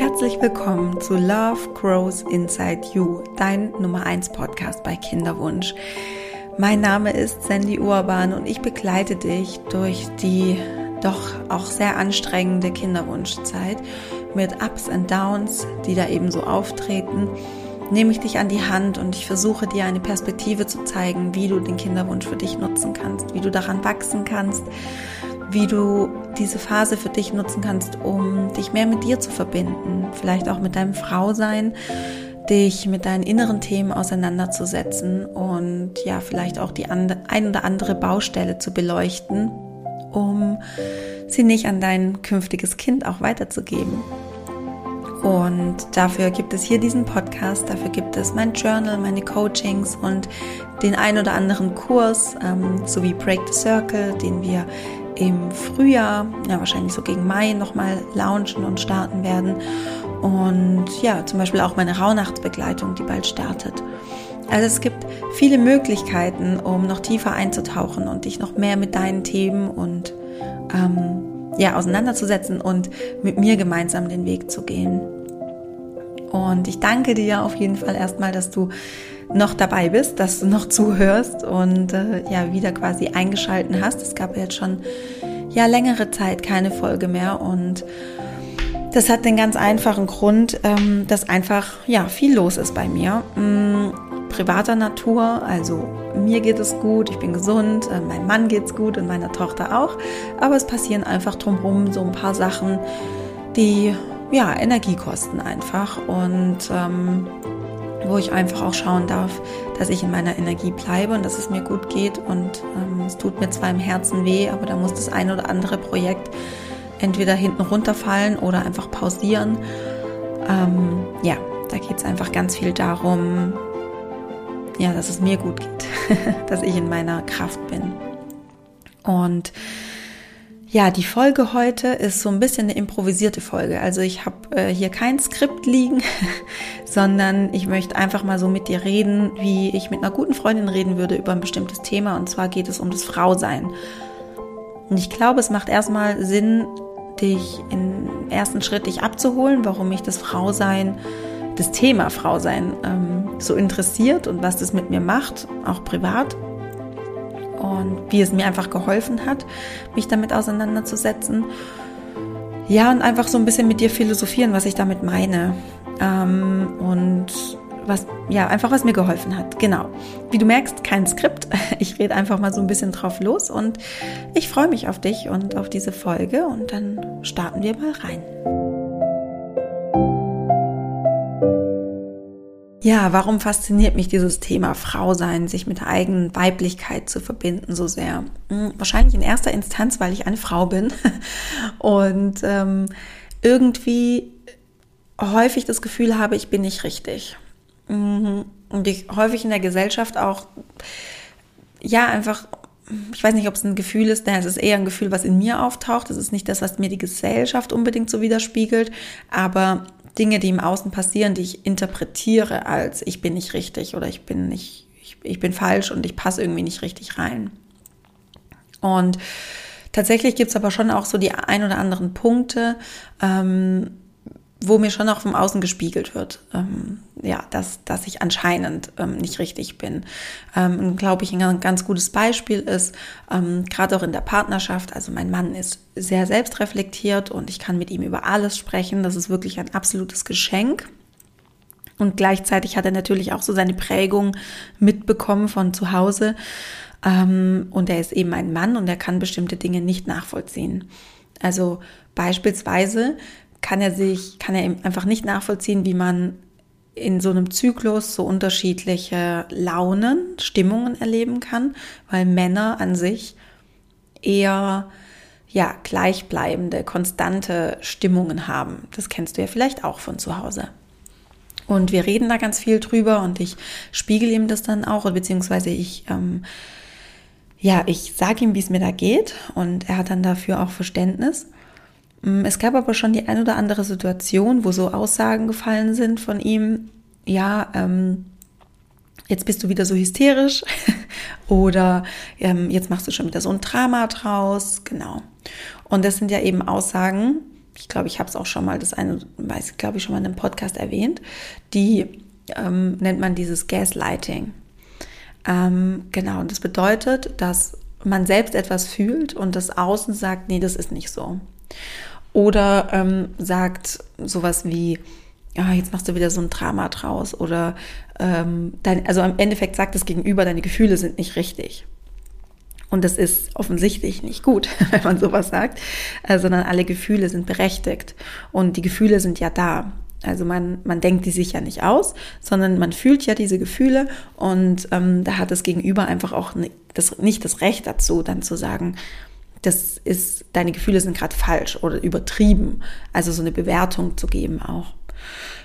Herzlich willkommen zu Love Grows Inside You, dein Nummer 1 Podcast bei Kinderwunsch. Mein Name ist Sandy Urban und ich begleite dich durch die doch auch sehr anstrengende Kinderwunschzeit mit Ups und Downs, die da eben so auftreten. Nehme ich dich an die Hand und ich versuche dir eine Perspektive zu zeigen, wie du den Kinderwunsch für dich nutzen kannst, wie du daran wachsen kannst wie du diese Phase für dich nutzen kannst, um dich mehr mit dir zu verbinden, vielleicht auch mit deinem Frausein, dich mit deinen inneren Themen auseinanderzusetzen und ja, vielleicht auch die ein oder andere Baustelle zu beleuchten, um sie nicht an dein künftiges Kind auch weiterzugeben. Und dafür gibt es hier diesen Podcast, dafür gibt es mein Journal, meine Coachings und den ein oder anderen Kurs ähm, sowie Break the Circle, den wir im Frühjahr, ja wahrscheinlich so gegen Mai nochmal launchen und starten werden. Und ja, zum Beispiel auch meine Rauhnachtsbegleitung, die bald startet. Also es gibt viele Möglichkeiten, um noch tiefer einzutauchen und dich noch mehr mit deinen Themen und ähm, ja, auseinanderzusetzen und mit mir gemeinsam den Weg zu gehen. Und ich danke dir auf jeden Fall erstmal, dass du noch dabei bist, dass du noch zuhörst und äh, ja wieder quasi eingeschalten hast. Es gab jetzt schon ja längere Zeit keine Folge mehr und das hat den ganz einfachen Grund, ähm, dass einfach ja viel los ist bei mir. Ähm, privater Natur, also mir geht es gut, ich bin gesund, äh, meinem Mann geht's gut und meiner Tochter auch. Aber es passieren einfach drumherum so ein paar Sachen, die ja Energie kosten einfach und ähm, wo ich einfach auch schauen darf, dass ich in meiner Energie bleibe und dass es mir gut geht. Und ähm, es tut mir zwar im Herzen weh, aber da muss das ein oder andere Projekt entweder hinten runterfallen oder einfach pausieren. Ähm, ja, da geht es einfach ganz viel darum, ja, dass es mir gut geht, dass ich in meiner Kraft bin. Und ja, die Folge heute ist so ein bisschen eine improvisierte Folge. Also ich habe äh, hier kein Skript liegen, sondern ich möchte einfach mal so mit dir reden, wie ich mit einer guten Freundin reden würde über ein bestimmtes Thema. Und zwar geht es um das Frausein. Und ich glaube, es macht erstmal Sinn, dich im ersten Schritt dich abzuholen, warum mich das Frausein, das Thema Frausein ähm, so interessiert und was das mit mir macht, auch privat und wie es mir einfach geholfen hat, mich damit auseinanderzusetzen. Ja, und einfach so ein bisschen mit dir philosophieren, was ich damit meine. Ähm, und was, ja, einfach was mir geholfen hat. Genau. Wie du merkst, kein Skript. Ich rede einfach mal so ein bisschen drauf los und ich freue mich auf dich und auf diese Folge und dann starten wir mal rein. Ja, warum fasziniert mich dieses Thema Frau sein, sich mit der eigenen Weiblichkeit zu verbinden so sehr? Hm, wahrscheinlich in erster Instanz, weil ich eine Frau bin und ähm, irgendwie häufig das Gefühl habe, ich bin nicht richtig. Mhm. Und ich häufig in der Gesellschaft auch, ja, einfach, ich weiß nicht, ob es ein Gefühl ist, nein, es ist eher ein Gefühl, was in mir auftaucht. Es ist nicht das, was mir die Gesellschaft unbedingt so widerspiegelt, aber Dinge, die im Außen passieren, die ich interpretiere als ich bin nicht richtig oder ich bin nicht, ich, ich bin falsch und ich passe irgendwie nicht richtig rein. Und tatsächlich gibt es aber schon auch so die ein oder anderen Punkte, ähm, wo mir schon auch vom Außen gespiegelt wird, ähm, ja, dass, dass ich anscheinend ähm, nicht richtig bin. Ähm, Glaube ich, ein ganz gutes Beispiel ist, ähm, gerade auch in der Partnerschaft, also mein Mann ist sehr selbstreflektiert und ich kann mit ihm über alles sprechen. Das ist wirklich ein absolutes Geschenk. Und gleichzeitig hat er natürlich auch so seine Prägung mitbekommen von zu Hause. Ähm, und er ist eben ein Mann und er kann bestimmte Dinge nicht nachvollziehen. Also beispielsweise kann er sich, kann er einfach nicht nachvollziehen, wie man in so einem Zyklus so unterschiedliche Launen, Stimmungen erleben kann, weil Männer an sich eher ja, gleichbleibende, konstante Stimmungen haben. Das kennst du ja vielleicht auch von zu Hause. Und wir reden da ganz viel drüber und ich spiegel ihm das dann auch, beziehungsweise ich, ähm, ja, ich sage ihm, wie es mir da geht und er hat dann dafür auch Verständnis. Mm, es gab aber schon die ein oder andere Situation, wo so Aussagen gefallen sind von ihm, ja, ähm, jetzt bist du wieder so hysterisch oder ähm, jetzt machst du schon wieder so ein Drama draus, genau. Und das sind ja eben Aussagen, ich glaube, ich habe es auch schon mal, das eine, weiß ich, glaube ich, schon mal in einem Podcast erwähnt, die ähm, nennt man dieses Gaslighting. Ähm, genau, und das bedeutet, dass man selbst etwas fühlt und das Außen sagt, nee, das ist nicht so. Oder ähm, sagt sowas wie, ja, jetzt machst du wieder so ein Drama draus. Oder ähm, dein, also im Endeffekt sagt das Gegenüber, deine Gefühle sind nicht richtig. Und das ist offensichtlich nicht gut, wenn man sowas sagt, äh, sondern alle Gefühle sind berechtigt. Und die Gefühle sind ja da. Also man, man denkt die sich ja nicht aus, sondern man fühlt ja diese Gefühle und ähm, da hat das Gegenüber einfach auch nicht das, nicht das Recht dazu, dann zu sagen, das ist, deine Gefühle sind gerade falsch oder übertrieben. Also so eine Bewertung zu geben auch.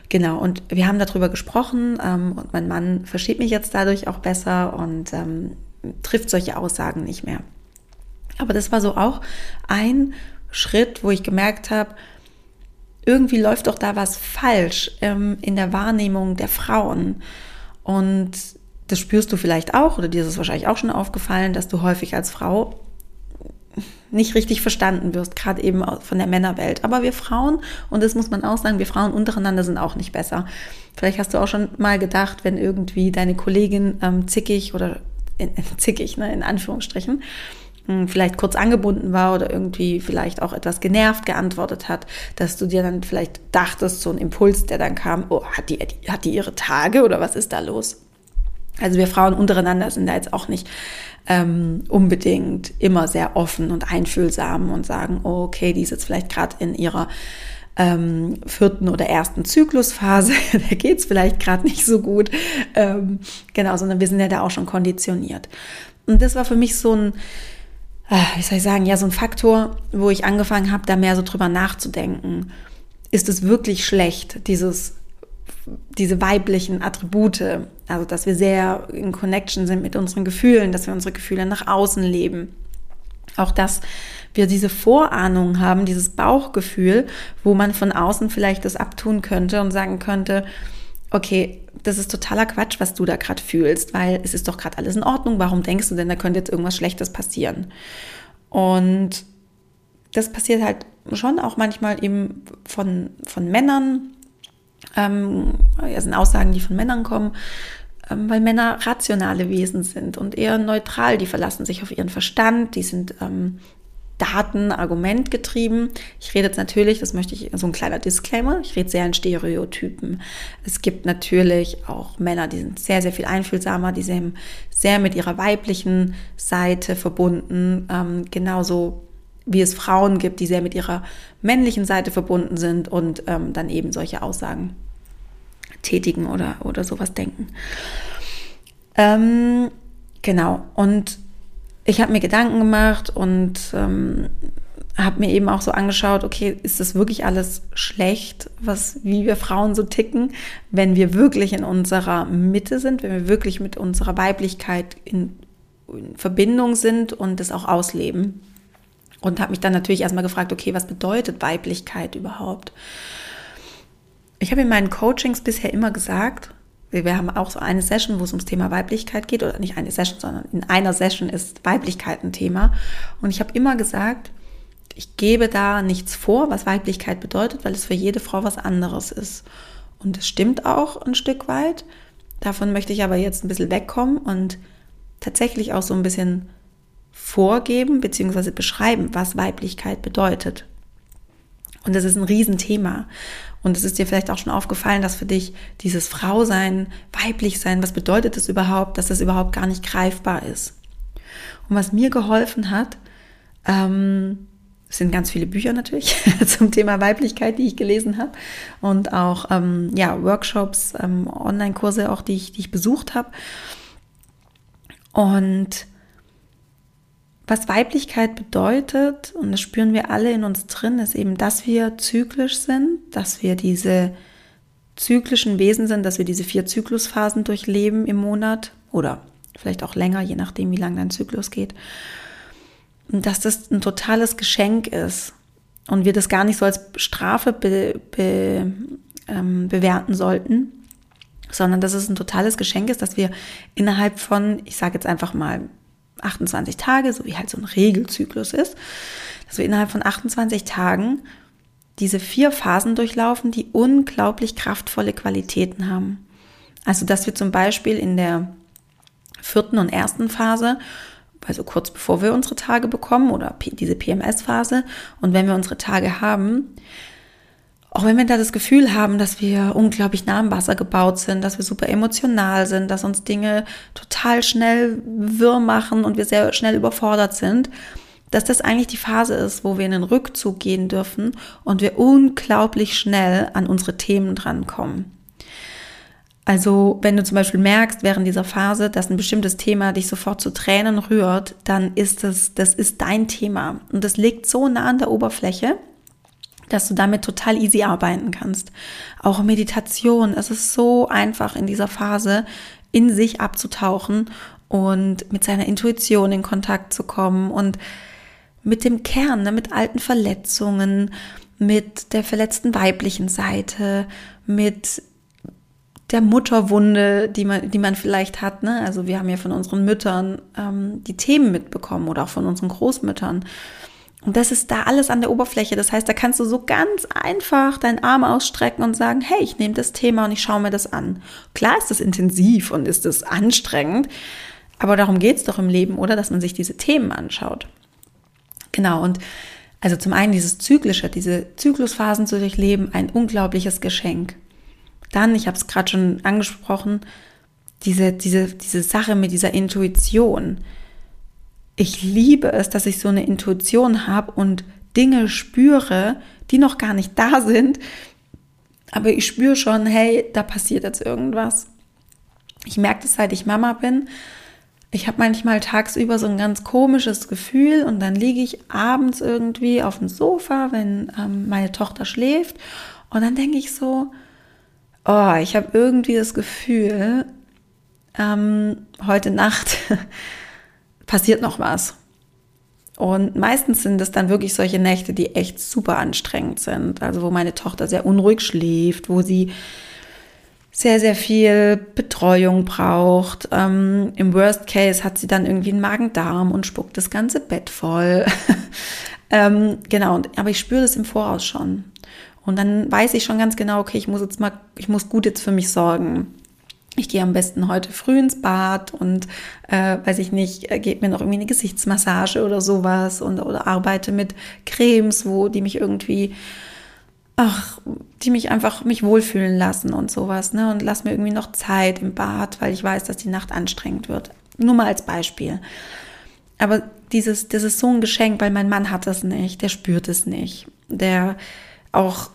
Genau, und wir haben darüber gesprochen ähm, und mein Mann versteht mich jetzt dadurch auch besser und ähm, trifft solche Aussagen nicht mehr. Aber das war so auch ein Schritt, wo ich gemerkt habe, irgendwie läuft doch da was falsch ähm, in der Wahrnehmung der Frauen. Und das spürst du vielleicht auch, oder dir ist es wahrscheinlich auch schon aufgefallen, dass du häufig als Frau nicht richtig verstanden wirst, gerade eben von der Männerwelt. Aber wir Frauen, und das muss man auch sagen, wir Frauen untereinander sind auch nicht besser. Vielleicht hast du auch schon mal gedacht, wenn irgendwie deine Kollegin ähm, zickig oder in, zickig, ne, in Anführungsstrichen, hm, vielleicht kurz angebunden war oder irgendwie vielleicht auch etwas genervt geantwortet hat, dass du dir dann vielleicht dachtest, so ein Impuls, der dann kam, oh, hat die, hat die ihre Tage oder was ist da los? Also wir Frauen untereinander sind da jetzt auch nicht ähm, unbedingt immer sehr offen und einfühlsam und sagen, oh, okay, die ist jetzt vielleicht gerade in ihrer ähm, vierten oder ersten Zyklusphase, da geht's vielleicht gerade nicht so gut. Ähm, genau, sondern wir sind ja da auch schon konditioniert. Und das war für mich so ein, Ah, wie soll ich sagen, ja, so ein Faktor, wo ich angefangen habe, da mehr so drüber nachzudenken. Ist es wirklich schlecht, dieses, diese weiblichen Attribute, also dass wir sehr in Connection sind mit unseren Gefühlen, dass wir unsere Gefühle nach außen leben. Auch dass wir diese Vorahnung haben, dieses Bauchgefühl, wo man von außen vielleicht das abtun könnte und sagen könnte, okay, das ist totaler Quatsch, was du da gerade fühlst, weil es ist doch gerade alles in Ordnung. Warum denkst du denn, da könnte jetzt irgendwas Schlechtes passieren? Und das passiert halt schon auch manchmal eben von, von Männern. Ähm, ja, sind Aussagen, die von Männern kommen, ähm, weil Männer rationale Wesen sind und eher neutral. Die verlassen sich auf ihren Verstand, die sind ähm, Daten, Argument getrieben. Ich rede jetzt natürlich, das möchte ich, so ein kleiner Disclaimer, ich rede sehr in Stereotypen. Es gibt natürlich auch Männer, die sind sehr, sehr viel einfühlsamer, die sind sehr mit ihrer weiblichen Seite verbunden, ähm, genauso wie es Frauen gibt, die sehr mit ihrer männlichen Seite verbunden sind und ähm, dann eben solche Aussagen tätigen oder, oder sowas denken. Ähm, genau, und ich habe mir Gedanken gemacht und ähm, habe mir eben auch so angeschaut, okay, ist das wirklich alles schlecht, was wie wir Frauen so ticken, wenn wir wirklich in unserer Mitte sind, wenn wir wirklich mit unserer Weiblichkeit in, in Verbindung sind und das auch ausleben. Und habe mich dann natürlich erstmal gefragt, okay, was bedeutet Weiblichkeit überhaupt? Ich habe in meinen Coachings bisher immer gesagt, wir haben auch so eine Session, wo es ums Thema Weiblichkeit geht, oder nicht eine Session, sondern in einer Session ist Weiblichkeit ein Thema. Und ich habe immer gesagt, ich gebe da nichts vor, was Weiblichkeit bedeutet, weil es für jede Frau was anderes ist. Und es stimmt auch ein Stück weit. Davon möchte ich aber jetzt ein bisschen wegkommen und tatsächlich auch so ein bisschen vorgeben bzw. beschreiben, was Weiblichkeit bedeutet. Und das ist ein Riesenthema. Und es ist dir vielleicht auch schon aufgefallen, dass für dich dieses Frausein, weiblich sein, was bedeutet das überhaupt, dass das überhaupt gar nicht greifbar ist. Und was mir geholfen hat, ähm, sind ganz viele Bücher natürlich zum Thema Weiblichkeit, die ich gelesen habe und auch ähm, ja Workshops, ähm, Online-Kurse auch, die ich, die ich besucht habe. Und was Weiblichkeit bedeutet, und das spüren wir alle in uns drin, ist eben, dass wir zyklisch sind, dass wir diese zyklischen Wesen sind, dass wir diese vier Zyklusphasen durchleben im Monat oder vielleicht auch länger, je nachdem, wie lang dein Zyklus geht. Und dass das ein totales Geschenk ist und wir das gar nicht so als Strafe be, be, ähm, bewerten sollten, sondern dass es ein totales Geschenk ist, dass wir innerhalb von, ich sage jetzt einfach mal, 28 Tage, so wie halt so ein Regelzyklus ist, dass wir innerhalb von 28 Tagen diese vier Phasen durchlaufen, die unglaublich kraftvolle Qualitäten haben. Also, dass wir zum Beispiel in der vierten und ersten Phase, also kurz bevor wir unsere Tage bekommen oder diese PMS-Phase, und wenn wir unsere Tage haben, auch wenn wir da das Gefühl haben, dass wir unglaublich nah am Wasser gebaut sind, dass wir super emotional sind, dass uns Dinge total schnell wirr machen und wir sehr schnell überfordert sind, dass das eigentlich die Phase ist, wo wir in den Rückzug gehen dürfen und wir unglaublich schnell an unsere Themen drankommen. Also wenn du zum Beispiel merkst während dieser Phase, dass ein bestimmtes Thema dich sofort zu Tränen rührt, dann ist das, das ist dein Thema und das liegt so nah an der Oberfläche, dass du damit total easy arbeiten kannst. Auch Meditation, es ist so einfach in dieser Phase in sich abzutauchen und mit seiner Intuition in Kontakt zu kommen und mit dem Kern, ne, mit alten Verletzungen, mit der verletzten weiblichen Seite, mit der Mutterwunde, die man, die man vielleicht hat. Ne? Also wir haben ja von unseren Müttern ähm, die Themen mitbekommen oder auch von unseren Großmüttern. Und das ist da alles an der Oberfläche. Das heißt, da kannst du so ganz einfach deinen Arm ausstrecken und sagen, hey, ich nehme das Thema und ich schaue mir das an. Klar ist das intensiv und ist das anstrengend, aber darum geht es doch im Leben, oder? Dass man sich diese Themen anschaut. Genau, und also zum einen dieses Zyklische, diese Zyklusphasen zu durchleben, ein unglaubliches Geschenk. Dann, ich habe es gerade schon angesprochen, diese, diese, diese Sache mit dieser Intuition ich liebe es, dass ich so eine Intuition habe und Dinge spüre, die noch gar nicht da sind, aber ich spüre schon, hey, da passiert jetzt irgendwas. Ich merke das, seit ich Mama bin. Ich habe manchmal tagsüber so ein ganz komisches Gefühl und dann liege ich abends irgendwie auf dem Sofa, wenn ähm, meine Tochter schläft und dann denke ich so, oh, ich habe irgendwie das Gefühl, ähm, heute Nacht passiert noch was. Und meistens sind es dann wirklich solche Nächte, die echt super anstrengend sind. Also wo meine Tochter sehr unruhig schläft, wo sie sehr, sehr viel Betreuung braucht. Ähm, Im Worst Case hat sie dann irgendwie einen Magen-Darm und spuckt das ganze Bett voll. ähm, genau, aber ich spüre das im Voraus schon. Und dann weiß ich schon ganz genau, okay, ich muss jetzt mal, ich muss gut jetzt für mich sorgen ich gehe am besten heute früh ins Bad und äh, weiß ich nicht, äh, gebe mir noch irgendwie eine Gesichtsmassage oder sowas und oder arbeite mit Cremes, wo die mich irgendwie ach, die mich einfach mich wohlfühlen lassen und sowas, ne? Und lass mir irgendwie noch Zeit im Bad, weil ich weiß, dass die Nacht anstrengend wird. Nur mal als Beispiel. Aber dieses, das ist so ein Geschenk, weil mein Mann hat das nicht, der spürt es nicht. Der auch,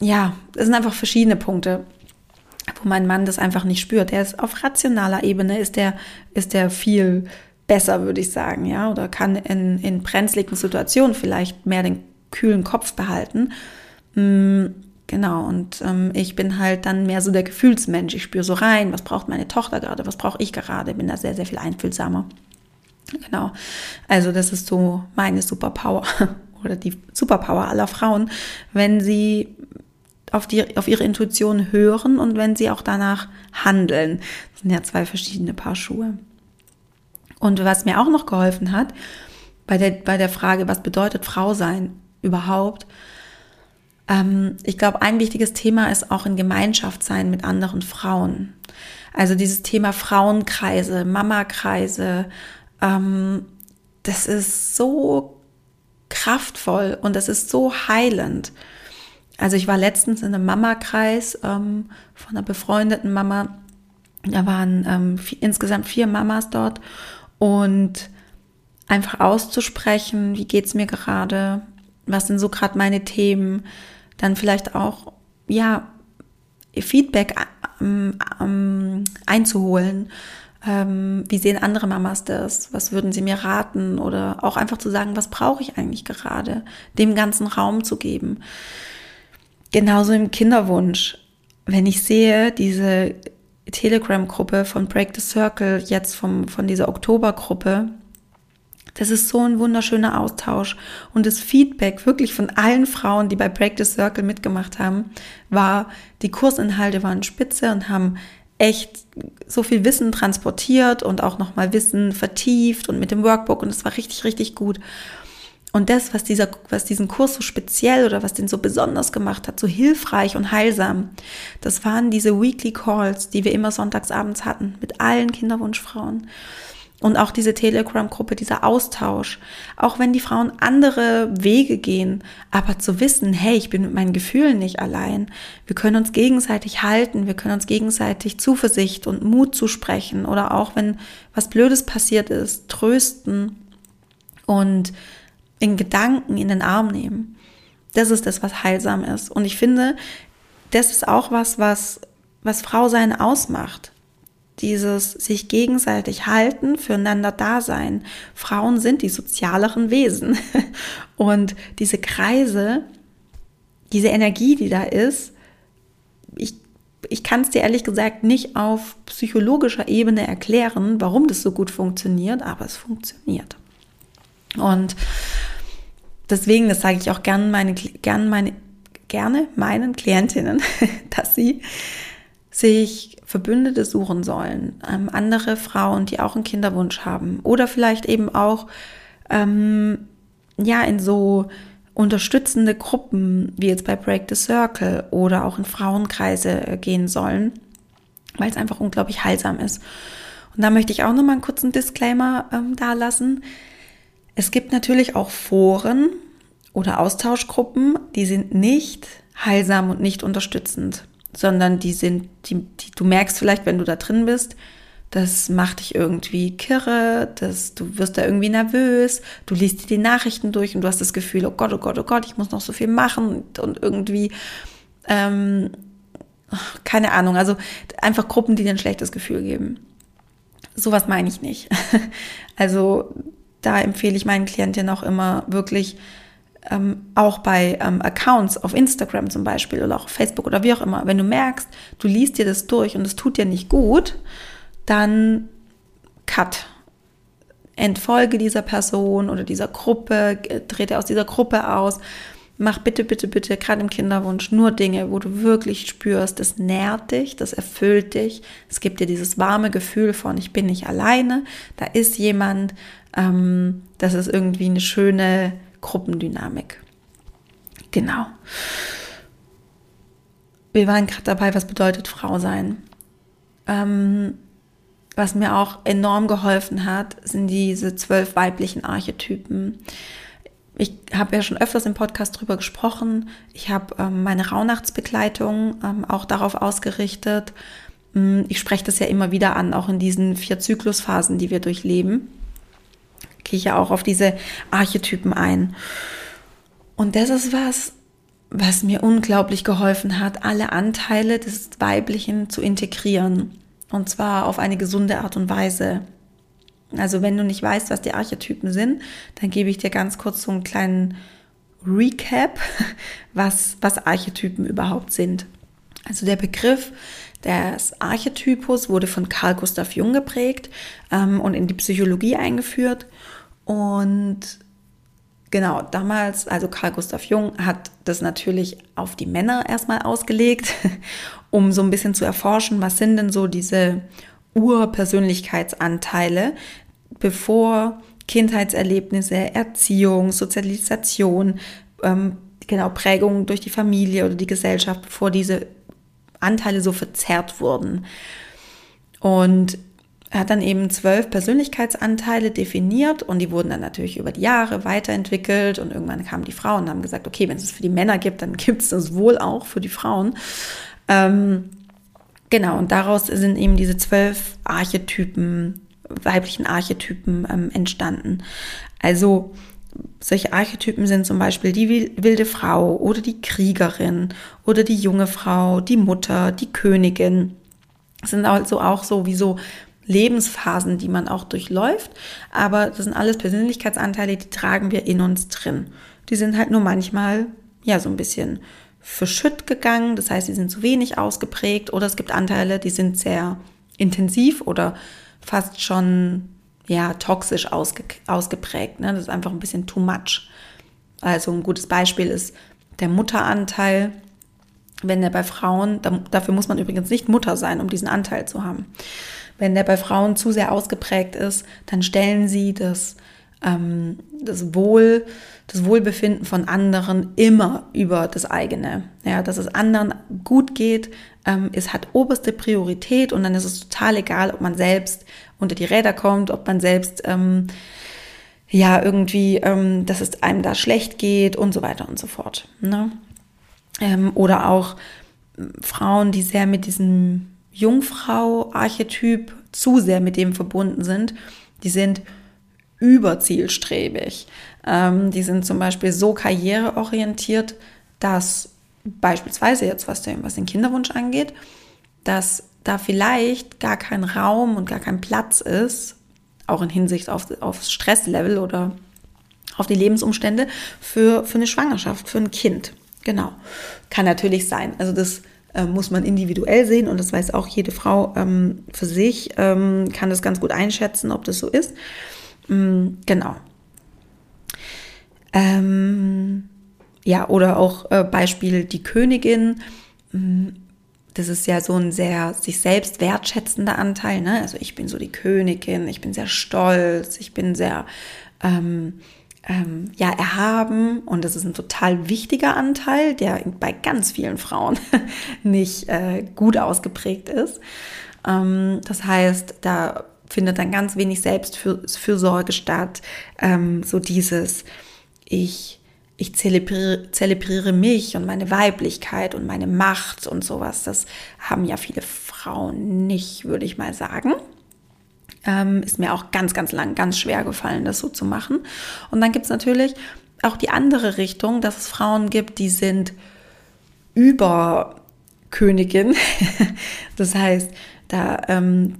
ja, es sind einfach verschiedene Punkte wo mein Mann das einfach nicht spürt. Der ist auf rationaler Ebene, ist der, ist der viel besser, würde ich sagen, ja, oder kann in, in brenzligen Situationen vielleicht mehr den kühlen Kopf behalten. Mm, genau, und ähm, ich bin halt dann mehr so der Gefühlsmensch. Ich spüre so rein, was braucht meine Tochter gerade, was brauche ich gerade, bin da sehr, sehr viel einfühlsamer. Genau, also das ist so meine Superpower oder die Superpower aller Frauen, wenn sie auf, die, auf ihre Intuition hören und wenn sie auch danach handeln. Das sind ja zwei verschiedene Paar Schuhe. Und was mir auch noch geholfen hat, bei der, bei der Frage, was bedeutet Frau sein überhaupt, ähm, ich glaube, ein wichtiges Thema ist auch in Gemeinschaft sein mit anderen Frauen. Also dieses Thema Frauenkreise, Mamakreise, ähm, das ist so kraftvoll und das ist so heilend. Also ich war letztens in einem Mama-Kreis ähm, von einer befreundeten Mama. Da waren ähm, vier, insgesamt vier Mamas dort und einfach auszusprechen, wie geht's mir gerade, was sind so gerade meine Themen, dann vielleicht auch ja Feedback ähm, ähm, einzuholen. Ähm, wie sehen andere Mamas das? Was würden sie mir raten? Oder auch einfach zu sagen, was brauche ich eigentlich gerade? Dem ganzen Raum zu geben. Genauso im Kinderwunsch. Wenn ich sehe, diese Telegram-Gruppe von Break the Circle, jetzt vom, von dieser Oktobergruppe, das ist so ein wunderschöner Austausch. Und das Feedback wirklich von allen Frauen, die bei Break the Circle mitgemacht haben, war, die Kursinhalte waren spitze und haben echt so viel Wissen transportiert und auch nochmal Wissen vertieft und mit dem Workbook und es war richtig, richtig gut. Und das, was, dieser, was diesen Kurs so speziell oder was den so besonders gemacht hat, so hilfreich und heilsam, das waren diese Weekly Calls, die wir immer sonntagsabends hatten mit allen Kinderwunschfrauen. Und auch diese Telegram-Gruppe, dieser Austausch. Auch wenn die Frauen andere Wege gehen, aber zu wissen, hey, ich bin mit meinen Gefühlen nicht allein. Wir können uns gegenseitig halten, wir können uns gegenseitig Zuversicht und Mut zusprechen oder auch wenn was Blödes passiert ist, trösten und in Gedanken in den Arm nehmen. Das ist das, was heilsam ist. Und ich finde, das ist auch was, was, was Frau sein ausmacht. Dieses sich gegenseitig halten, füreinander da sein. Frauen sind die sozialeren Wesen. Und diese Kreise, diese Energie, die da ist, ich, ich kann es dir ehrlich gesagt nicht auf psychologischer Ebene erklären, warum das so gut funktioniert, aber es funktioniert. Und deswegen, das sage ich auch gerne meine, gerne meine, gerne meinen Klientinnen, dass sie sich Verbündete suchen sollen, ähm, andere Frauen, die auch einen Kinderwunsch haben oder vielleicht eben auch ähm, ja in so unterstützende Gruppen wie jetzt bei Break the Circle oder auch in Frauenkreise äh, gehen sollen, weil es einfach unglaublich heilsam ist. Und da möchte ich auch noch mal einen kurzen Disclaimer ähm, da lassen. Es gibt natürlich auch Foren oder Austauschgruppen, die sind nicht heilsam und nicht unterstützend, sondern die sind, die, die, du merkst vielleicht, wenn du da drin bist, das macht dich irgendwie kirre, das, du wirst da irgendwie nervös, du liest dir die Nachrichten durch und du hast das Gefühl, oh Gott, oh Gott, oh Gott, ich muss noch so viel machen und, und irgendwie, ähm, keine Ahnung, also einfach Gruppen, die dir ein schlechtes Gefühl geben. Sowas meine ich nicht. Also da empfehle ich meinen Klientinnen auch immer wirklich ähm, auch bei ähm, Accounts auf Instagram zum Beispiel oder auch auf Facebook oder wie auch immer, wenn du merkst, du liest dir das durch und es tut dir nicht gut, dann cut. Entfolge dieser Person oder dieser Gruppe, trete aus dieser Gruppe aus. Mach bitte, bitte, bitte, gerade im Kinderwunsch, nur Dinge, wo du wirklich spürst, das nährt dich, das erfüllt dich, es gibt dir dieses warme Gefühl von, ich bin nicht alleine, da ist jemand, ähm, das ist irgendwie eine schöne Gruppendynamik. Genau. Wir waren gerade dabei, was bedeutet Frau sein. Ähm, was mir auch enorm geholfen hat, sind diese zwölf weiblichen Archetypen. Ich habe ja schon öfters im Podcast drüber gesprochen. Ich habe ähm, meine Rauhnachtsbegleitung ähm, auch darauf ausgerichtet. Ähm, ich spreche das ja immer wieder an, auch in diesen vier Zyklusphasen, die wir durchleben gehe ich ja auch auf diese Archetypen ein. Und das ist was, was mir unglaublich geholfen hat, alle Anteile des Weiblichen zu integrieren. Und zwar auf eine gesunde Art und Weise. Also wenn du nicht weißt, was die Archetypen sind, dann gebe ich dir ganz kurz so einen kleinen Recap, was, was Archetypen überhaupt sind. Also der Begriff des Archetypus wurde von Carl Gustav Jung geprägt ähm, und in die Psychologie eingeführt. Und genau, damals, also Carl Gustav Jung hat das natürlich auf die Männer erstmal ausgelegt, um so ein bisschen zu erforschen, was sind denn so diese Urpersönlichkeitsanteile, bevor Kindheitserlebnisse, Erziehung, Sozialisation, ähm, genau Prägung durch die Familie oder die Gesellschaft, bevor diese Anteile so verzerrt wurden. Und er hat dann eben zwölf Persönlichkeitsanteile definiert und die wurden dann natürlich über die Jahre weiterentwickelt und irgendwann kamen die Frauen und haben gesagt, okay, wenn es es für die Männer gibt, dann gibt es das wohl auch für die Frauen. Ähm, genau, und daraus sind eben diese zwölf Archetypen, weiblichen Archetypen ähm, entstanden. Also solche Archetypen sind zum Beispiel die wilde Frau oder die Kriegerin oder die junge Frau, die Mutter, die Königin. Das sind also auch so wie so Lebensphasen, die man auch durchläuft. Aber das sind alles Persönlichkeitsanteile, die tragen wir in uns drin. Die sind halt nur manchmal, ja, so ein bisschen verschütt gegangen. Das heißt, die sind zu wenig ausgeprägt. Oder es gibt Anteile, die sind sehr intensiv oder fast schon, ja, toxisch ausge ausgeprägt. Ne? Das ist einfach ein bisschen too much. Also ein gutes Beispiel ist der Mutteranteil. Wenn der bei Frauen, dafür muss man übrigens nicht Mutter sein, um diesen Anteil zu haben. Wenn der bei Frauen zu sehr ausgeprägt ist, dann stellen sie das ähm, das Wohl, das Wohlbefinden von anderen immer über das eigene. Ja, dass es anderen gut geht, ähm, es hat oberste Priorität und dann ist es total egal, ob man selbst unter die Räder kommt, ob man selbst ähm, ja irgendwie, ähm, dass es einem da schlecht geht und so weiter und so fort. Ne? Ähm, oder auch ähm, Frauen, die sehr mit diesem Jungfrau-Archetyp zu sehr mit dem verbunden sind, die sind überzielstrebig. Ähm, die sind zum Beispiel so karriereorientiert, dass beispielsweise jetzt, was den, was den Kinderwunsch angeht, dass da vielleicht gar kein Raum und gar kein Platz ist, auch in Hinsicht auf, aufs Stresslevel oder auf die Lebensumstände für, für eine Schwangerschaft, für ein Kind. Genau. Kann natürlich sein. Also das äh, muss man individuell sehen und das weiß auch jede Frau ähm, für sich, ähm, kann das ganz gut einschätzen, ob das so ist. Mm, genau. Ähm, ja, oder auch äh, Beispiel die Königin. Mm, das ist ja so ein sehr sich selbst wertschätzender Anteil. Ne? Also ich bin so die Königin, ich bin sehr stolz, ich bin sehr ähm, ähm, ja erhaben und das ist ein total wichtiger Anteil, der bei ganz vielen Frauen nicht äh, gut ausgeprägt ist. Ähm, das heißt, da findet dann ganz wenig Selbstfürsorge statt. Ähm, so dieses, ich, ich zelebriere, zelebriere mich und meine Weiblichkeit und meine Macht und sowas. Das haben ja viele Frauen nicht, würde ich mal sagen. Ähm, ist mir auch ganz, ganz lang ganz schwer gefallen, das so zu machen. Und dann gibt es natürlich auch die andere Richtung, dass es Frauen gibt, die sind über Königin. das heißt, da ähm,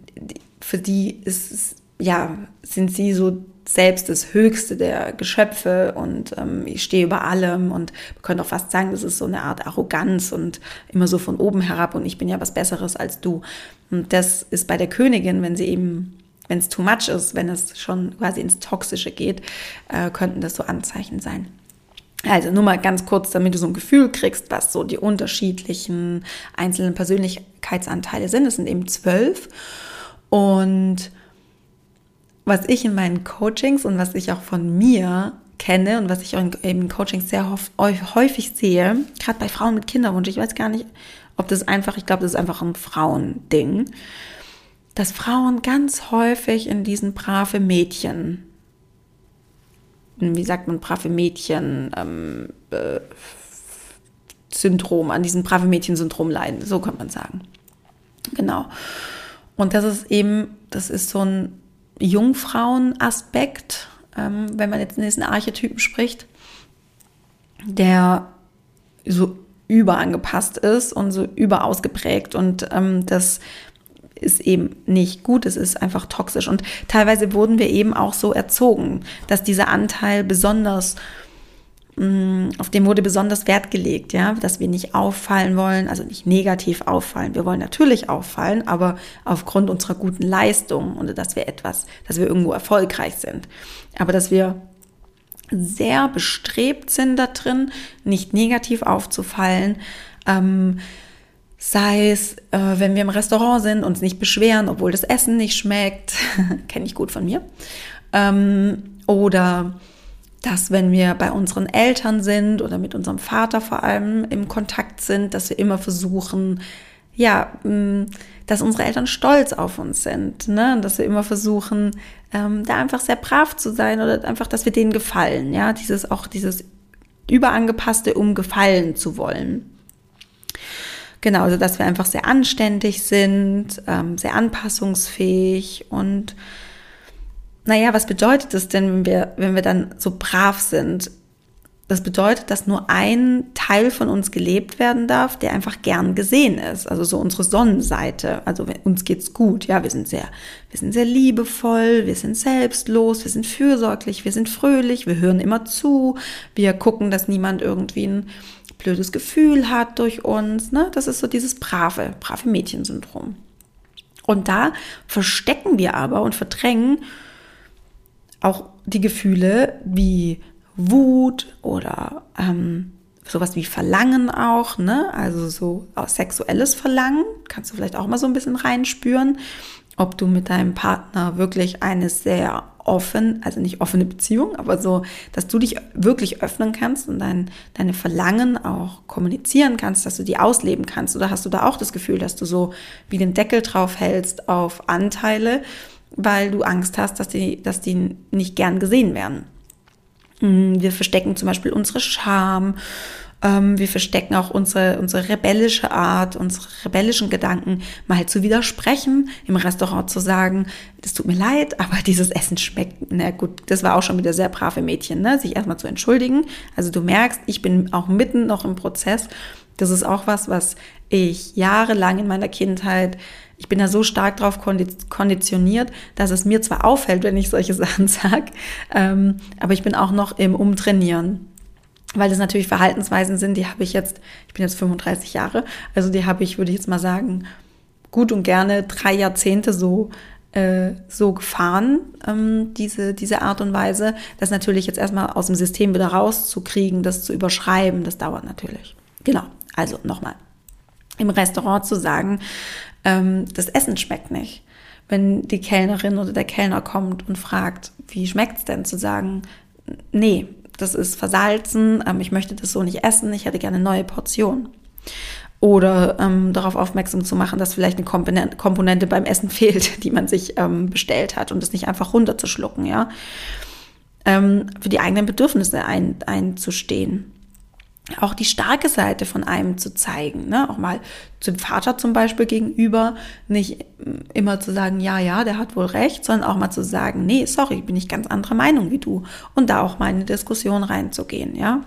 für die ist ja, sind sie so selbst das Höchste der Geschöpfe und ähm, ich stehe über allem und wir können auch fast sagen, das ist so eine Art Arroganz und immer so von oben herab und ich bin ja was Besseres als du. Und das ist bei der Königin, wenn sie eben, wenn es too much ist, wenn es schon quasi ins Toxische geht, äh, könnten das so Anzeichen sein. Also nur mal ganz kurz, damit du so ein Gefühl kriegst, was so die unterschiedlichen einzelnen Persönlichkeitsanteile sind. Es sind eben zwölf. Und was ich in meinen Coachings und was ich auch von mir kenne und was ich auch in Coachings sehr häufig sehe, gerade bei Frauen mit Kinderwunsch, ich weiß gar nicht, ob das einfach, ich glaube, das ist einfach ein Frauending, dass Frauen ganz häufig in diesen brave Mädchen, wie sagt man, brave Mädchen, ähm, äh, Syndrom, an diesem brave Mädchen-Syndrom leiden, so kann man sagen. Genau. Und das ist eben, das ist so ein Jungfrauenaspekt, ähm, wenn man jetzt in diesen Archetypen spricht, der so überangepasst ist und so überausgeprägt. Und ähm, das ist eben nicht gut, es ist einfach toxisch. Und teilweise wurden wir eben auch so erzogen, dass dieser Anteil besonders auf dem wurde besonders Wert gelegt, ja, dass wir nicht auffallen wollen, also nicht negativ auffallen. Wir wollen natürlich auffallen, aber aufgrund unserer guten Leistung und dass wir etwas, dass wir irgendwo erfolgreich sind. Aber dass wir sehr bestrebt sind da drin, nicht negativ aufzufallen, ähm, sei es, äh, wenn wir im Restaurant sind, uns nicht beschweren, obwohl das Essen nicht schmeckt, kenne ich gut von mir, ähm, oder dass wenn wir bei unseren Eltern sind oder mit unserem Vater vor allem im Kontakt sind, dass wir immer versuchen, ja, mm, dass unsere Eltern stolz auf uns sind, ne? dass wir immer versuchen, ähm, da einfach sehr brav zu sein oder einfach, dass wir denen gefallen, ja, dieses auch dieses überangepasste, um gefallen zu wollen. Genau, also dass wir einfach sehr anständig sind, ähm, sehr anpassungsfähig und naja, was bedeutet das denn, wenn wir, wenn wir dann so brav sind? Das bedeutet, dass nur ein Teil von uns gelebt werden darf, der einfach gern gesehen ist. Also so unsere Sonnenseite. Also uns geht's gut. Ja, wir sind sehr, wir sind sehr liebevoll, wir sind selbstlos, wir sind fürsorglich, wir sind fröhlich, wir hören immer zu, wir gucken, dass niemand irgendwie ein blödes Gefühl hat durch uns. Ne? Das ist so dieses brave, brave Mädchensyndrom. Und da verstecken wir aber und verdrängen auch die Gefühle wie Wut oder ähm, sowas wie Verlangen auch, ne? Also so sexuelles Verlangen, kannst du vielleicht auch mal so ein bisschen reinspüren, ob du mit deinem Partner wirklich eine sehr offen, also nicht offene Beziehung, aber so, dass du dich wirklich öffnen kannst und dein, deine Verlangen auch kommunizieren kannst, dass du die ausleben kannst? Oder hast du da auch das Gefühl, dass du so wie den Deckel drauf hältst auf Anteile, weil du Angst hast, dass die, dass die nicht gern gesehen werden? Hm, wir verstecken zum Beispiel unsere Scham ähm, wir verstecken auch unsere, unsere rebellische Art, unsere rebellischen Gedanken mal zu widersprechen, im Restaurant zu sagen, das tut mir leid, aber dieses Essen schmeckt, na gut, das war auch schon wieder sehr brave Mädchen, ne? sich erstmal zu entschuldigen. Also du merkst, ich bin auch mitten noch im Prozess. Das ist auch was, was ich jahrelang in meiner Kindheit ich bin da so stark drauf konditioniert, dass es mir zwar auffällt, wenn ich solche Sachen sage, ähm, aber ich bin auch noch im Umtrainieren weil das natürlich Verhaltensweisen sind, die habe ich jetzt, ich bin jetzt 35 Jahre, also die habe ich, würde ich jetzt mal sagen, gut und gerne drei Jahrzehnte so äh, so gefahren, ähm, diese, diese Art und Weise, das natürlich jetzt erstmal aus dem System wieder rauszukriegen, das zu überschreiben, das dauert natürlich. Genau, also nochmal. Im Restaurant zu sagen, ähm, das Essen schmeckt nicht. Wenn die Kellnerin oder der Kellner kommt und fragt, wie schmeckt's denn, zu sagen, nee, das ist versalzen, ähm, ich möchte das so nicht essen, ich hätte gerne eine neue Portion. Oder ähm, darauf aufmerksam zu machen, dass vielleicht eine Komponente, Komponente beim Essen fehlt, die man sich ähm, bestellt hat und es nicht einfach runterzuschlucken, ja. Ähm, für die eigenen Bedürfnisse ein, einzustehen auch die starke Seite von einem zu zeigen, ne? auch mal zum Vater zum Beispiel gegenüber, nicht immer zu sagen, ja, ja, der hat wohl recht, sondern auch mal zu sagen, nee, sorry, bin ich ganz anderer Meinung wie du und da auch mal in eine Diskussion reinzugehen, ja.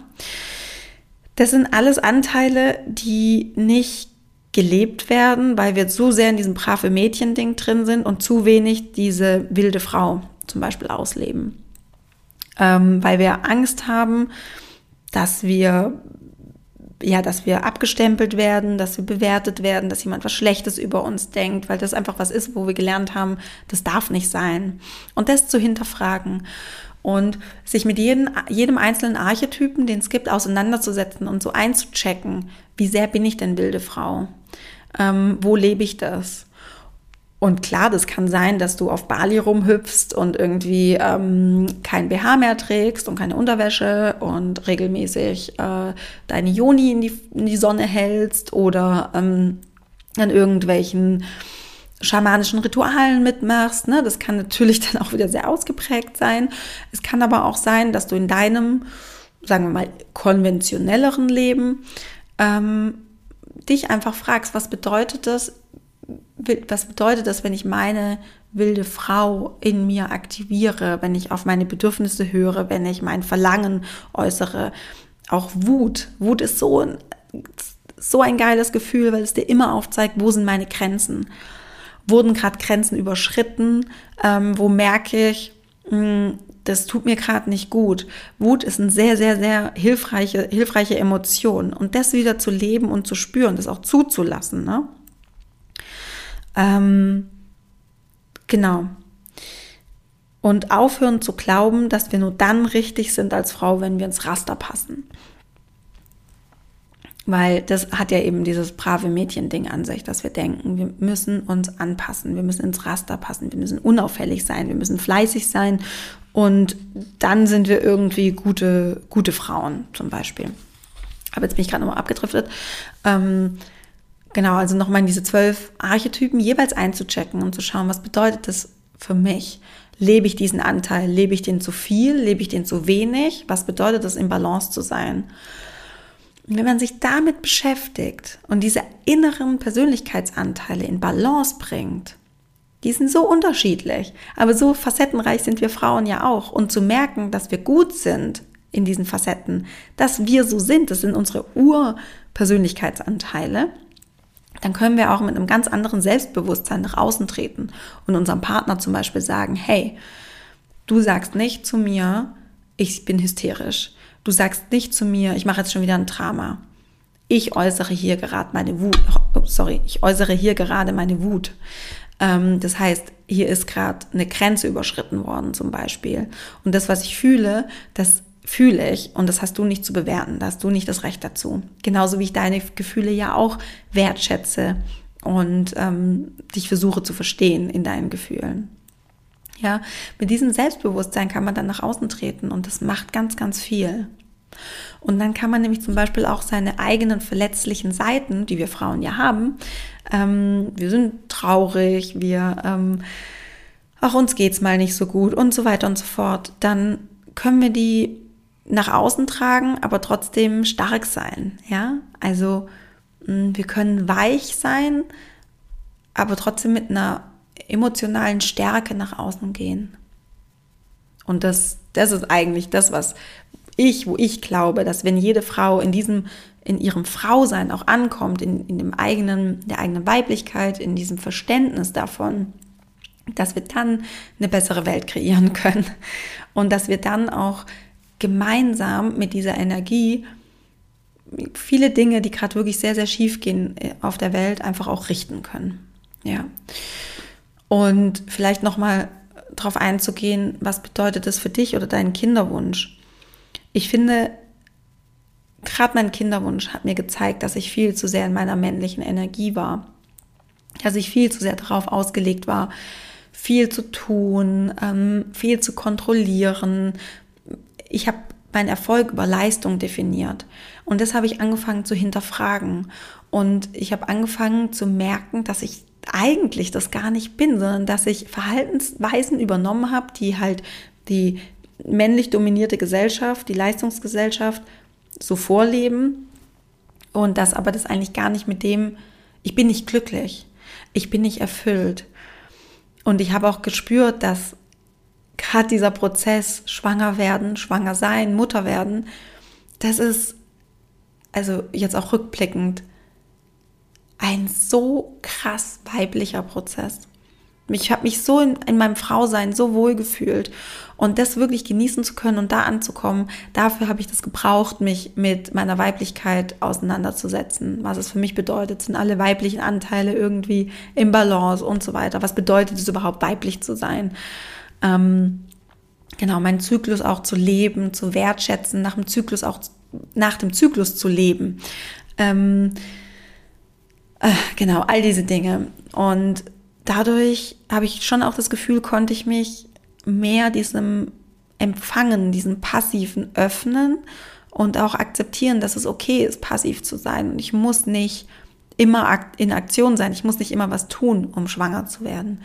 Das sind alles Anteile, die nicht gelebt werden, weil wir so sehr in diesem brave Mädchen-Ding drin sind und zu wenig diese wilde Frau zum Beispiel ausleben. Ähm, weil wir Angst haben, dass wir ja, dass wir abgestempelt werden, dass wir bewertet werden, dass jemand was Schlechtes über uns denkt, weil das einfach was ist, wo wir gelernt haben, das darf nicht sein. Und das zu hinterfragen und sich mit jedem, jedem einzelnen Archetypen, den es gibt, auseinanderzusetzen und so einzuchecken, wie sehr bin ich denn wilde Frau? Ähm, wo lebe ich das? Und klar, das kann sein, dass du auf Bali rumhüpfst und irgendwie ähm, kein BH mehr trägst und keine Unterwäsche und regelmäßig äh, deine Joni in die, in die Sonne hältst oder ähm, an irgendwelchen schamanischen Ritualen mitmachst. Ne? Das kann natürlich dann auch wieder sehr ausgeprägt sein. Es kann aber auch sein, dass du in deinem, sagen wir mal, konventionelleren Leben ähm, dich einfach fragst, was bedeutet das, was bedeutet das, wenn ich meine wilde Frau in mir aktiviere, wenn ich auf meine Bedürfnisse höre, wenn ich mein Verlangen äußere. Auch Wut. Wut ist so ein, so ein geiles Gefühl, weil es dir immer aufzeigt, wo sind meine Grenzen. Wurden gerade Grenzen überschritten? Ähm, wo merke ich, mh, hm, das tut mir gerade nicht gut. Wut ist eine sehr, sehr, sehr hilfreiche, hilfreiche Emotion. Und das wieder zu leben und zu spüren, das auch zuzulassen. Ne? Ähm, genau. Und aufhören zu glauben, dass wir nur dann richtig sind als Frau, wenn wir ins Raster passen. Weil das hat ja eben dieses brave Mädchen-Ding an sich, dass wir denken, wir müssen uns anpassen, wir müssen ins Raster passen, wir müssen unauffällig sein, wir müssen fleißig sein und dann sind wir irgendwie gute, gute Frauen zum Beispiel. Aber jetzt bin ich gerade nochmal abgedriftet. Ähm, Genau, also nochmal in diese zwölf Archetypen jeweils einzuchecken und zu schauen, was bedeutet das für mich? Lebe ich diesen Anteil? Lebe ich den zu viel? Lebe ich den zu wenig? Was bedeutet es, im Balance zu sein? Und wenn man sich damit beschäftigt und diese inneren Persönlichkeitsanteile in Balance bringt, die sind so unterschiedlich, aber so facettenreich sind wir Frauen ja auch. Und zu merken, dass wir gut sind in diesen Facetten, dass wir so sind, das sind unsere Urpersönlichkeitsanteile dann können wir auch mit einem ganz anderen Selbstbewusstsein nach außen treten und unserem Partner zum Beispiel sagen, hey, du sagst nicht zu mir, ich bin hysterisch. Du sagst nicht zu mir, ich mache jetzt schon wieder ein Drama. Ich äußere hier gerade meine Wut. Oh, sorry, ich äußere hier gerade meine Wut. Ähm, das heißt, hier ist gerade eine Grenze überschritten worden zum Beispiel. Und das, was ich fühle, das fühle ich und das hast du nicht zu bewerten, da hast du nicht das Recht dazu. Genauso wie ich deine Gefühle ja auch wertschätze und ähm, dich versuche zu verstehen in deinen Gefühlen. Ja, mit diesem Selbstbewusstsein kann man dann nach außen treten und das macht ganz, ganz viel. Und dann kann man nämlich zum Beispiel auch seine eigenen verletzlichen Seiten, die wir Frauen ja haben, ähm, wir sind traurig, wir, ähm, auch uns geht's mal nicht so gut und so weiter und so fort, dann können wir die nach außen tragen, aber trotzdem stark sein, ja? Also, mm, wir können weich sein, aber trotzdem mit einer emotionalen Stärke nach außen gehen. Und das, das ist eigentlich das, was ich, wo ich glaube, dass wenn jede Frau in diesem, in ihrem Frausein auch ankommt, in, in dem eigenen, der eigenen Weiblichkeit, in diesem Verständnis davon, dass wir dann eine bessere Welt kreieren können und dass wir dann auch gemeinsam mit dieser Energie viele Dinge, die gerade wirklich sehr, sehr schief gehen äh, auf der Welt, einfach auch richten können. Ja. Und vielleicht nochmal darauf einzugehen, was bedeutet das für dich oder deinen Kinderwunsch? Ich finde, gerade mein Kinderwunsch hat mir gezeigt, dass ich viel zu sehr in meiner männlichen Energie war. Dass ich viel zu sehr darauf ausgelegt war, viel zu tun, ähm, viel zu kontrollieren. Ich habe meinen Erfolg über Leistung definiert. Und das habe ich angefangen zu hinterfragen. Und ich habe angefangen zu merken, dass ich eigentlich das gar nicht bin, sondern dass ich Verhaltensweisen übernommen habe, die halt die männlich dominierte Gesellschaft, die Leistungsgesellschaft so vorleben und dass aber das eigentlich gar nicht mit dem, ich bin nicht glücklich, ich bin nicht erfüllt. Und ich habe auch gespürt, dass gerade dieser Prozess, schwanger werden, schwanger sein, Mutter werden, das ist, also jetzt auch rückblickend, ein so krass weiblicher Prozess. Ich habe mich so in, in meinem Frausein so wohl gefühlt und das wirklich genießen zu können und da anzukommen, dafür habe ich das gebraucht, mich mit meiner Weiblichkeit auseinanderzusetzen. Was es für mich bedeutet, sind alle weiblichen Anteile irgendwie im Balance und so weiter. Was bedeutet es überhaupt, weiblich zu sein? Ähm, genau, meinen Zyklus auch zu leben, zu wertschätzen, nach dem Zyklus auch nach dem Zyklus zu leben. Ähm, äh, genau, all diese Dinge. Und dadurch habe ich schon auch das Gefühl, konnte ich mich mehr diesem Empfangen, diesem passiven öffnen und auch akzeptieren, dass es okay ist, passiv zu sein. Und ich muss nicht immer in Aktion sein. Ich muss nicht immer was tun, um schwanger zu werden.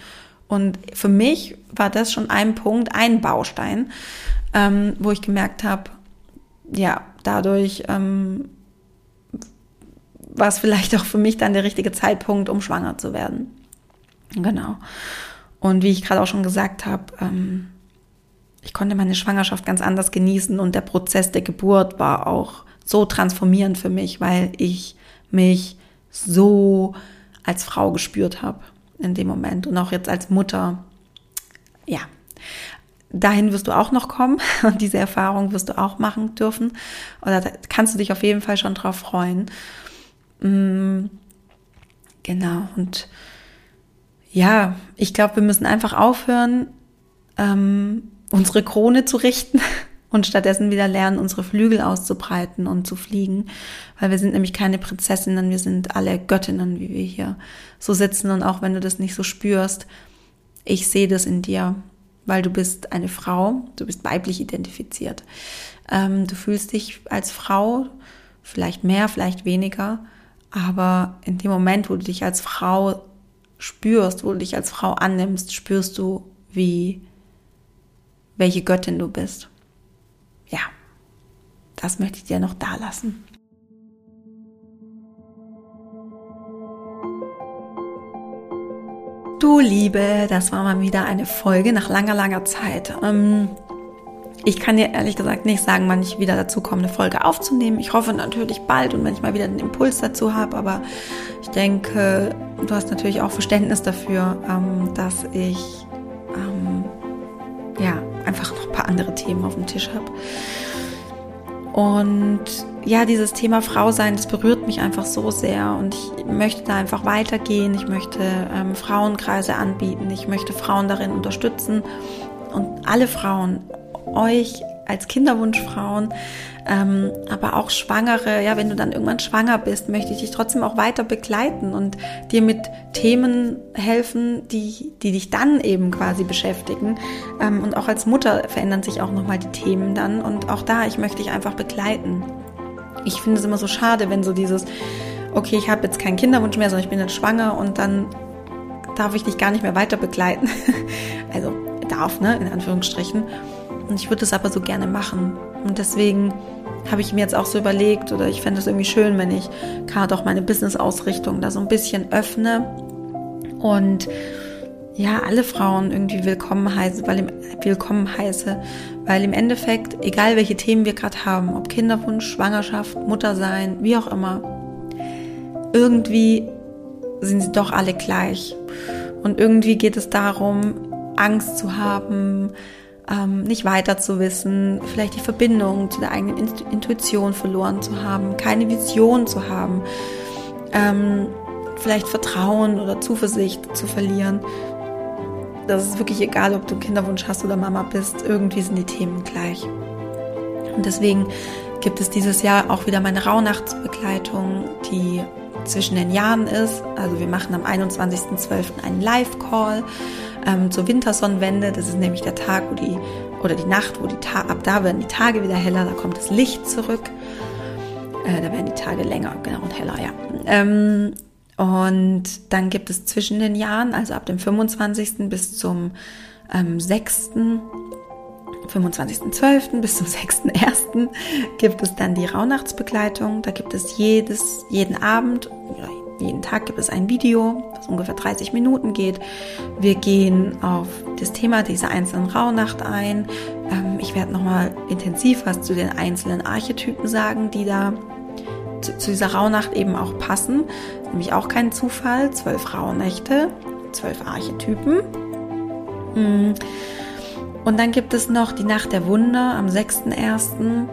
Und für mich war das schon ein Punkt, ein Baustein, ähm, wo ich gemerkt habe, ja, dadurch ähm, war es vielleicht auch für mich dann der richtige Zeitpunkt, um schwanger zu werden. Genau. Und wie ich gerade auch schon gesagt habe, ähm, ich konnte meine Schwangerschaft ganz anders genießen und der Prozess der Geburt war auch so transformierend für mich, weil ich mich so als Frau gespürt habe in dem Moment und auch jetzt als Mutter. Ja, dahin wirst du auch noch kommen und diese Erfahrung wirst du auch machen dürfen oder da kannst du dich auf jeden Fall schon drauf freuen. Mm, genau und ja, ich glaube, wir müssen einfach aufhören, ähm, unsere Krone zu richten und stattdessen wieder lernen, unsere Flügel auszubreiten und zu fliegen, weil wir sind nämlich keine Prinzessinnen, wir sind alle Göttinnen, wie wir hier so sitzen und auch wenn du das nicht so spürst, ich sehe das in dir, weil du bist eine Frau, du bist weiblich identifiziert. Ähm, du fühlst dich als Frau, vielleicht mehr, vielleicht weniger, aber in dem Moment, wo du dich als Frau spürst, wo du dich als Frau annimmst, spürst du, wie, welche Göttin du bist. Ja, das möchte ich dir noch da lassen. Du Liebe, das war mal wieder eine Folge nach langer, langer Zeit. Ähm, ich kann dir ehrlich gesagt nicht sagen, wann ich wieder dazu komme, eine Folge aufzunehmen. Ich hoffe natürlich bald und wenn ich mal wieder den Impuls dazu habe, aber ich denke, du hast natürlich auch Verständnis dafür, ähm, dass ich ähm, ja einfach noch paar andere Themen auf dem Tisch habe. Und ja, dieses Thema Frau sein, das berührt mich einfach so sehr und ich möchte da einfach weitergehen. Ich möchte ähm, Frauenkreise anbieten. Ich möchte Frauen darin unterstützen und alle Frauen euch als Kinderwunschfrauen, ähm, aber auch Schwangere. Ja, wenn du dann irgendwann schwanger bist, möchte ich dich trotzdem auch weiter begleiten und dir mit Themen helfen, die, die dich dann eben quasi beschäftigen. Ähm, und auch als Mutter verändern sich auch nochmal die Themen dann. Und auch da, ich möchte dich einfach begleiten. Ich finde es immer so schade, wenn so dieses, okay, ich habe jetzt keinen Kinderwunsch mehr, sondern ich bin jetzt schwanger und dann darf ich dich gar nicht mehr weiter begleiten. also darf, ne, in Anführungsstrichen. Und ich würde es aber so gerne machen. Und deswegen habe ich mir jetzt auch so überlegt, oder ich fände es irgendwie schön, wenn ich gerade auch meine Business-Ausrichtung da so ein bisschen öffne und ja, alle Frauen irgendwie willkommen heiße, weil im, willkommen heiße, weil im Endeffekt, egal welche Themen wir gerade haben, ob Kinderwunsch, Schwangerschaft, Muttersein, wie auch immer, irgendwie sind sie doch alle gleich. Und irgendwie geht es darum, Angst zu haben, ähm, nicht weiter zu wissen, vielleicht die Verbindung zu der eigenen Intuition verloren zu haben, keine Vision zu haben, ähm, vielleicht Vertrauen oder Zuversicht zu verlieren. Das ist wirklich egal, ob du Kinderwunsch hast oder Mama bist, irgendwie sind die Themen gleich. Und deswegen gibt es dieses Jahr auch wieder meine Rauhnachtsbegleitung, die zwischen den Jahren ist. Also wir machen am 21.12. einen Live-Call ähm, zur Wintersonnenwende. Das ist nämlich der Tag, wo die, oder die Nacht, wo die Ta ab da werden die Tage wieder heller, da kommt das Licht zurück. Äh, da werden die Tage länger, genau, und heller, ja. Ähm, und dann gibt es zwischen den Jahren, also ab dem 25. bis zum ähm, 6. 25.12. bis zum 6.1. gibt es dann die Rauhnachtsbegleitung. Da gibt es jedes, jeden Abend, jeden Tag gibt es ein Video, das ungefähr 30 Minuten geht. Wir gehen auf das Thema dieser einzelnen Rauhnacht ein. Ähm, ich werde nochmal intensiv was zu den einzelnen Archetypen sagen, die da zu, dieser Rauhnacht eben auch passen. Nämlich auch kein Zufall. Zwölf Rauhnächte, zwölf Archetypen. Mm. Und dann gibt es noch die Nacht der Wunder am 6.1.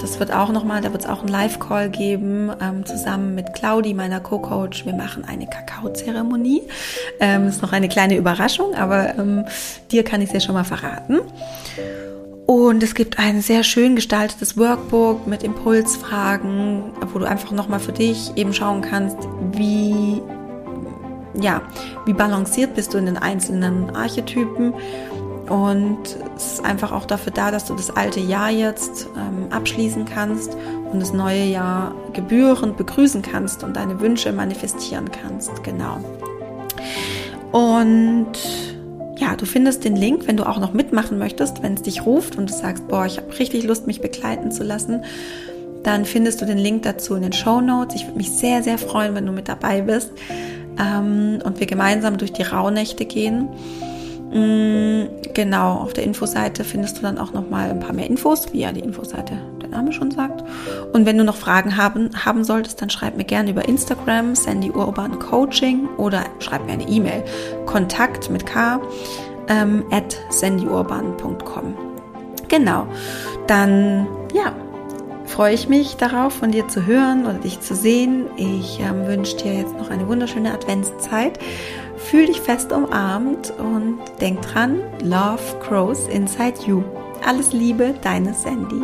Das wird auch nochmal, da wird es auch einen Live-Call geben, ähm, zusammen mit Claudi, meiner Co-Coach. Wir machen eine Kakaozeremonie. Ähm, ist noch eine kleine Überraschung, aber ähm, dir kann ich es ja schon mal verraten. Und es gibt ein sehr schön gestaltetes Workbook mit Impulsfragen, wo du einfach nochmal für dich eben schauen kannst, wie, ja, wie balanciert bist du in den einzelnen Archetypen und es ist einfach auch dafür da, dass du das alte Jahr jetzt ähm, abschließen kannst und das neue Jahr gebührend begrüßen kannst und deine Wünsche manifestieren kannst. Genau. Und ja, du findest den Link, wenn du auch noch mitmachen möchtest, wenn es dich ruft und du sagst, boah, ich habe richtig Lust, mich begleiten zu lassen, dann findest du den Link dazu in den Show Notes. Ich würde mich sehr, sehr freuen, wenn du mit dabei bist ähm, und wir gemeinsam durch die Rauhnächte gehen. Mm, genau, auf der Infoseite findest du dann auch noch mal ein paar mehr Infos, wie ja die Infoseite der Name schon sagt. Und wenn du noch Fragen haben, haben solltest, dann schreib mir gerne über Instagram, Sandy Urban Coaching oder schreib mir eine E-Mail. Kontakt mit K ähm, at sandyurban.com. Genau, dann ja, freue ich mich darauf, von dir zu hören oder dich zu sehen. Ich ähm, wünsche dir jetzt noch eine wunderschöne Adventszeit Fühl dich fest umarmt und denk dran, Love grows inside you. Alles Liebe, deine Sandy.